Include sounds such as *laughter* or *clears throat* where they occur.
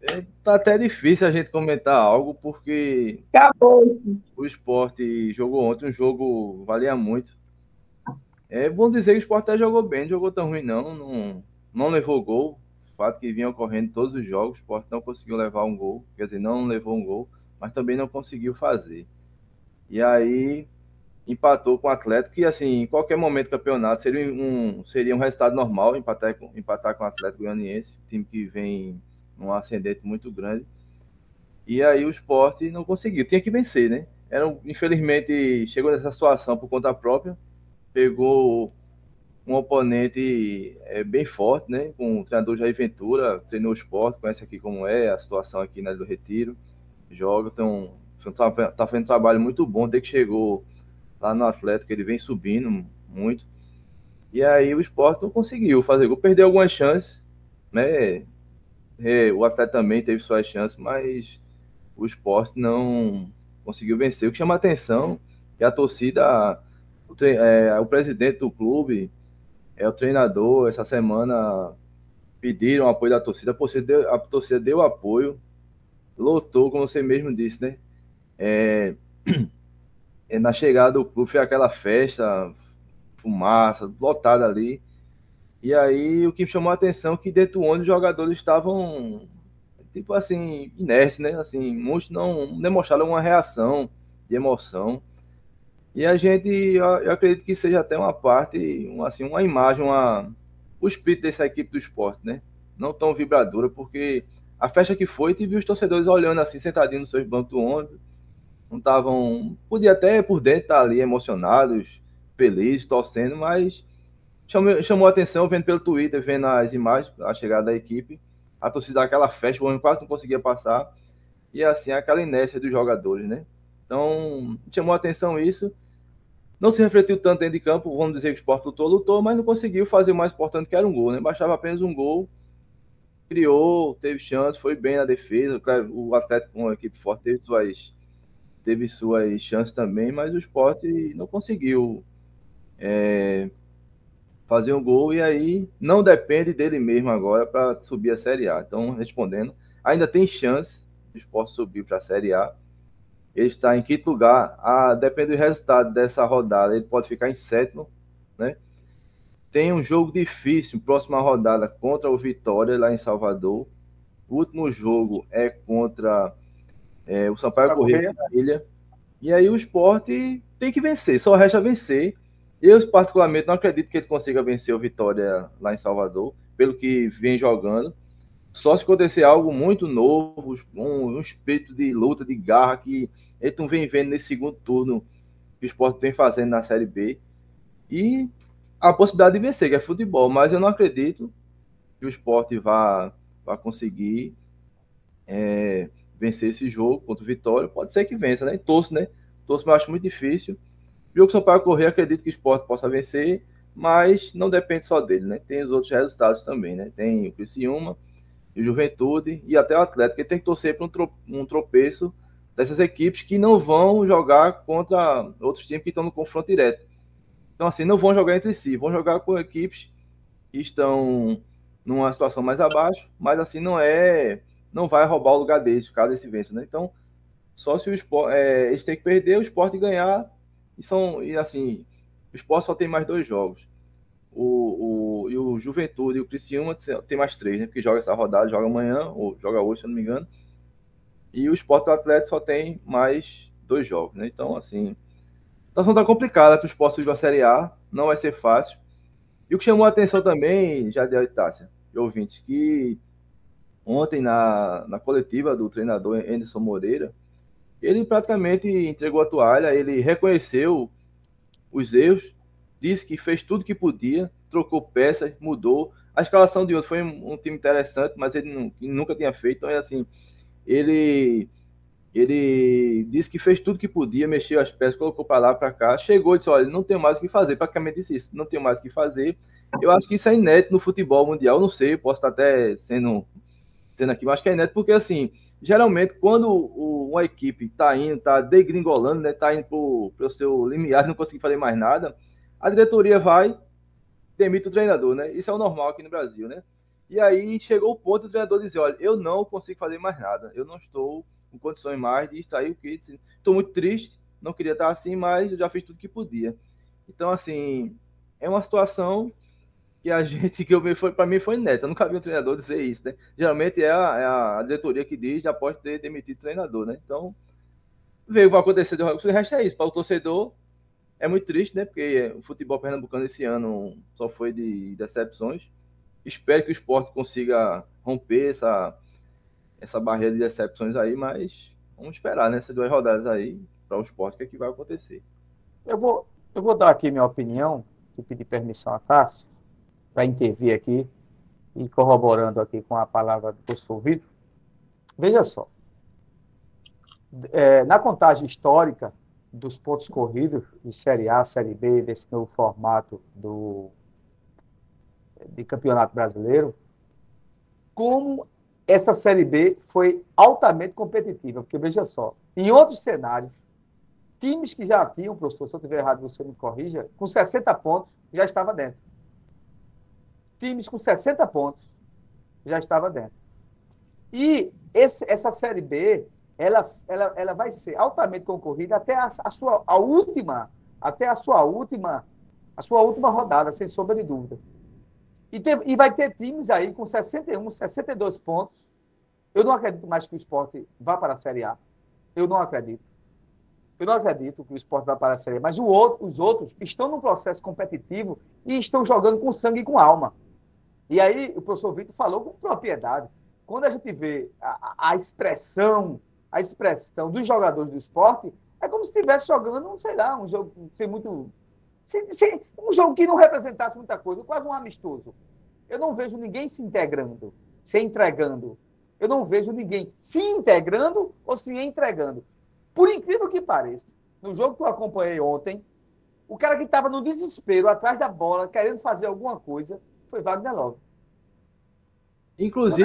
É, tá até difícil a gente comentar algo, porque Acabou. o esporte jogou ontem um jogo valia muito. É bom dizer que o esporte até jogou bem, não jogou tão ruim, não. Não, não levou gol. O fato que vinha ocorrendo todos os jogos, o esporte não conseguiu levar um gol. Quer dizer, não levou um gol, mas também não conseguiu fazer. E aí empatou com o Atlético, que assim, em qualquer momento do campeonato seria um, seria um resultado normal empatar com, empatar com o Atlético Goianiense, time que vem num ascendente muito grande. E aí o esporte não conseguiu, tinha que vencer, né? Era, infelizmente, chegou nessa situação por conta própria, pegou um oponente é, bem forte, né? Com o treinador Jair Ventura, treinou o esporte, conhece aqui como é a situação aqui na do Retiro, joga, então tá fazendo um trabalho muito bom, desde que chegou lá no Atlético, ele vem subindo muito. E aí o esporte não conseguiu fazer gol, perdeu algumas chances, né? É, o Atlético também teve suas chances, mas o esporte não conseguiu vencer. O que chama a atenção é a torcida, o, é, o presidente do clube, é o treinador, essa semana pediram apoio da torcida, a torcida deu, a torcida deu apoio, lotou, como você mesmo disse, né? É, *clears throat* é, na chegada do clube foi aquela festa, fumaça, lotada ali. E aí o que chamou a atenção é que dentro do ônibus os jogadores estavam tipo assim, inertes, né? Assim, muitos não demonstraram uma reação de emoção. E a gente, eu, acredito que seja até uma parte, uma, assim, uma imagem, uma, o espírito dessa equipe do esporte, né? Não tão vibradora, porque a festa que foi, tive os torcedores olhando assim, sentadinhos nos seus bancos do ônibus, não estavam. Podia até por dentro estar ali emocionados, felizes, torcendo, mas chamou, chamou a atenção vendo pelo Twitter, vendo as imagens, a chegada da equipe, a torcida daquela festa, o homem quase não conseguia passar, e assim, aquela inércia dos jogadores, né? Então, chamou a atenção isso. Não se refletiu tanto dentro de campo, vamos dizer que o esporte lutou, lutou, mas não conseguiu fazer o mais importante que era um gol, né? Baixava apenas um gol, criou, teve chance, foi bem na defesa. O Atlético, uma equipe forte, teve suas teve suas chances também, mas o esporte não conseguiu é, fazer um gol e aí não depende dele mesmo agora para subir a Série A. Então, respondendo, ainda tem chance do esporte subir para a Série A. Ele está em quinto lugar. A, depende do resultado dessa rodada, ele pode ficar em sétimo, né? Tem um jogo difícil, próxima rodada, contra o Vitória, lá em Salvador. O último jogo é contra é, o Sampaio Correia na ilha. E aí o esporte tem que vencer, só resta vencer. Eu, particularmente, não acredito que ele consiga vencer o Vitória lá em Salvador, pelo que vem jogando. Só se acontecer algo muito novo, um, um espírito de luta, de garra, que ele não vem vendo nesse segundo turno que o esporte vem fazendo na Série B. E a possibilidade de vencer, que é futebol, mas eu não acredito que o esporte vá, vá conseguir é, vencer esse jogo contra o Vitória, pode ser que vença, né? Torço, né? Torço, mas acho muito difícil. Jogo São Paulo correr, acredito que o esporte possa vencer, mas não depende só dele, né? Tem os outros resultados também, né? Tem o Criciúma, o Juventude e até o Atlético. Ele tem que torcer para um, um tropeço dessas equipes que não vão jogar contra outros times que estão no confronto direto. Então, assim, não vão jogar entre si, vão jogar com equipes que estão numa situação mais abaixo, mas assim, não é não vai roubar o lugar deles, caso esse vença, né? Então, só se o esporte, é, eles têm que perder, o esporte ganhar, e são, e assim, o esporte só tem mais dois jogos. O, o, e o Juventude e o Criciúma tem mais três, né? Porque joga essa rodada, joga amanhã, ou joga hoje, se eu não me engano. E o esporte do Atlético só tem mais dois jogos, né? Então, assim, a situação tá complicada para o esporte subir a Série A, não vai ser fácil. E o que chamou a atenção também, já de Itácia, de ouvintes, que ontem na, na coletiva do treinador Anderson Moreira, ele praticamente entregou a toalha, ele reconheceu os erros, disse que fez tudo que podia, trocou peças, mudou. A escalação de ontem foi um, um time interessante, mas ele, não, nunca tinha feito, então é assim, ele ele disse que fez tudo que podia, mexeu as peças, colocou para lá, para cá, chegou e disse, olha, não tenho mais o que fazer, praticamente disse isso, não tenho mais o que fazer. Eu acho que isso é inédito no futebol mundial, não sei, posso estar até sendo sendo aqui, mas que é neto, porque assim, geralmente quando o, uma equipe está indo, está degringolando, né, está indo para o seu limiar, não conseguir fazer mais nada, a diretoria vai demite o treinador, né? Isso é o normal aqui no Brasil, né? E aí chegou o ponto do treinador dizer: olha, eu não consigo fazer mais nada, eu não estou com condições mais de extrair o kit. Estou muito triste, não queria estar assim, mas eu já fiz tudo que podia. Então, assim, é uma situação que a gente, que eu foi para mim foi neta. Eu nunca vi um treinador dizer isso, né? Geralmente é a, é a diretoria que diz após ter demitido o treinador, né? Então, veio vai acontecer. O resto é isso. Para o torcedor, é muito triste, né? Porque o futebol pernambucano esse ano só foi de decepções. Espero que o esporte consiga romper essa, essa barreira de decepções aí, mas vamos esperar, né? Duas rodadas aí para o esporte, o que, é que vai acontecer. Eu vou, eu vou dar aqui minha opinião, que pedir permissão à Tassi, para intervir aqui, e corroborando aqui com a palavra do professor Vitor. Veja só, é, na contagem histórica dos pontos corridos de Série A, Série B, desse novo formato do, de Campeonato Brasileiro, como essa Série B foi altamente competitiva. Porque, veja só, em outros cenários, times que já tinham, professor, se eu estiver errado, você me corrija, com 60 pontos, já estava dentro. Times com 60 pontos já estava dentro. E esse, essa Série B, ela, ela, ela vai ser altamente concorrida até a, a, sua a última, até a sua última, a sua última rodada, sem sombra de dúvida. E, tem, e vai ter times aí com 61, 62 pontos. Eu não acredito mais que o esporte vá para a Série A. Eu não acredito. Eu não acredito que o esporte vá para a Série A. Mas outro, os outros estão num processo competitivo e estão jogando com sangue e com alma. E aí o professor Vitor falou com propriedade. Quando a gente vê a, a expressão, a expressão dos jogadores do esporte, é como se estivesse jogando, sei lá, um jogo sem muito um jogo que não representasse muita coisa, quase um amistoso. Eu não vejo ninguém se integrando, se entregando. Eu não vejo ninguém se integrando ou se entregando. Por incrível que pareça, no jogo que eu acompanhei ontem, o cara que estava no desespero, atrás da bola, querendo fazer alguma coisa, foi Wagner Love. Inclusive,